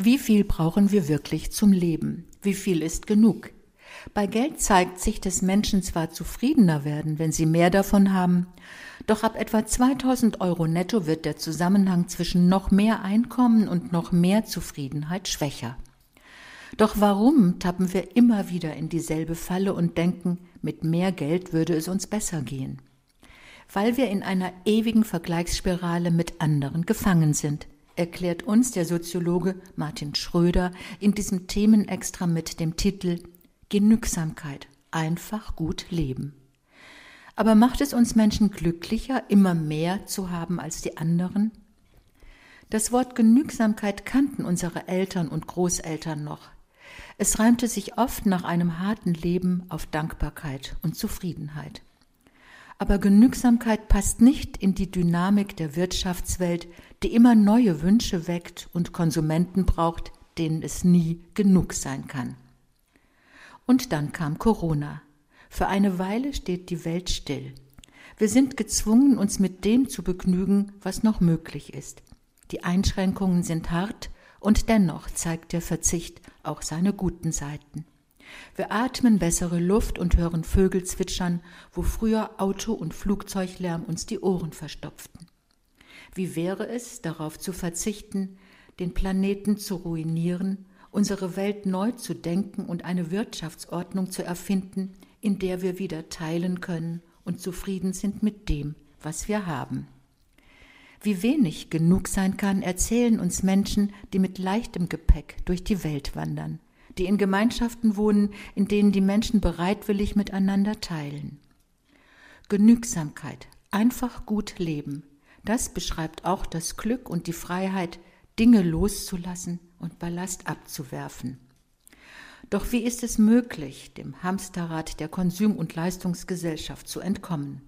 Wie viel brauchen wir wirklich zum Leben? Wie viel ist genug? Bei Geld zeigt sich, dass Menschen zwar zufriedener werden, wenn sie mehr davon haben, doch ab etwa 2000 Euro netto wird der Zusammenhang zwischen noch mehr Einkommen und noch mehr Zufriedenheit schwächer. Doch warum tappen wir immer wieder in dieselbe Falle und denken, mit mehr Geld würde es uns besser gehen? Weil wir in einer ewigen Vergleichsspirale mit anderen gefangen sind, erklärt uns der Soziologe Martin Schröder in diesem Themenextra mit dem Titel Genügsamkeit, einfach gut leben. Aber macht es uns Menschen glücklicher, immer mehr zu haben als die anderen? Das Wort Genügsamkeit kannten unsere Eltern und Großeltern noch. Es reimte sich oft nach einem harten Leben auf Dankbarkeit und Zufriedenheit. Aber Genügsamkeit passt nicht in die Dynamik der Wirtschaftswelt, die immer neue Wünsche weckt und Konsumenten braucht, denen es nie genug sein kann. Und dann kam Corona. Für eine Weile steht die Welt still. Wir sind gezwungen, uns mit dem zu begnügen, was noch möglich ist. Die Einschränkungen sind hart und dennoch zeigt der Verzicht auch seine guten Seiten. Wir atmen bessere Luft und hören Vögel zwitschern, wo früher Auto- und Flugzeuglärm uns die Ohren verstopften. Wie wäre es, darauf zu verzichten, den Planeten zu ruinieren, unsere Welt neu zu denken und eine Wirtschaftsordnung zu erfinden, in der wir wieder teilen können und zufrieden sind mit dem, was wir haben. Wie wenig genug sein kann, erzählen uns Menschen, die mit leichtem Gepäck durch die Welt wandern, die in Gemeinschaften wohnen, in denen die Menschen bereitwillig miteinander teilen. Genügsamkeit, einfach gut leben, das beschreibt auch das Glück und die Freiheit, Dinge loszulassen und Ballast abzuwerfen. Doch wie ist es möglich, dem Hamsterrad der Konsum- und Leistungsgesellschaft zu entkommen?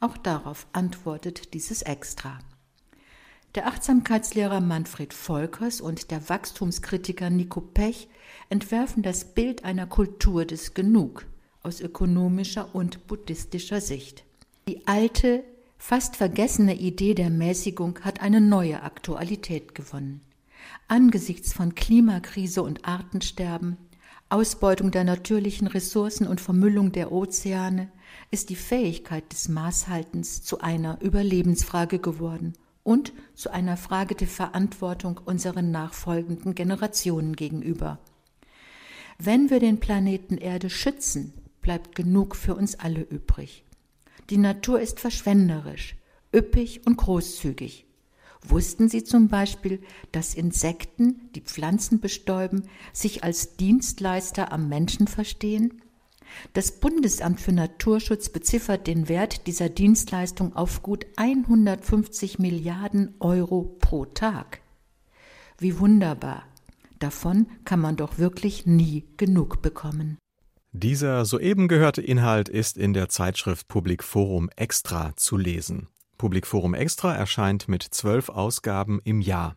Auch darauf antwortet dieses Extra. Der Achtsamkeitslehrer Manfred Volkers und der Wachstumskritiker Nico Pech entwerfen das Bild einer Kultur des Genug aus ökonomischer und buddhistischer Sicht. Die alte, fast vergessene Idee der Mäßigung hat eine neue Aktualität gewonnen. Angesichts von Klimakrise und Artensterben, Ausbeutung der natürlichen Ressourcen und Vermüllung der Ozeane ist die Fähigkeit des Maßhaltens zu einer Überlebensfrage geworden und zu einer Frage der Verantwortung unseren nachfolgenden Generationen gegenüber. Wenn wir den Planeten Erde schützen, bleibt genug für uns alle übrig. Die Natur ist verschwenderisch, üppig und großzügig. Wussten Sie zum Beispiel, dass Insekten, die Pflanzen bestäuben, sich als Dienstleister am Menschen verstehen? Das Bundesamt für Naturschutz beziffert den Wert dieser Dienstleistung auf gut 150 Milliarden Euro pro Tag. Wie wunderbar. Davon kann man doch wirklich nie genug bekommen. Dieser soeben gehörte Inhalt ist in der Zeitschrift Public Forum Extra zu lesen. Public Forum Extra erscheint mit zwölf Ausgaben im Jahr.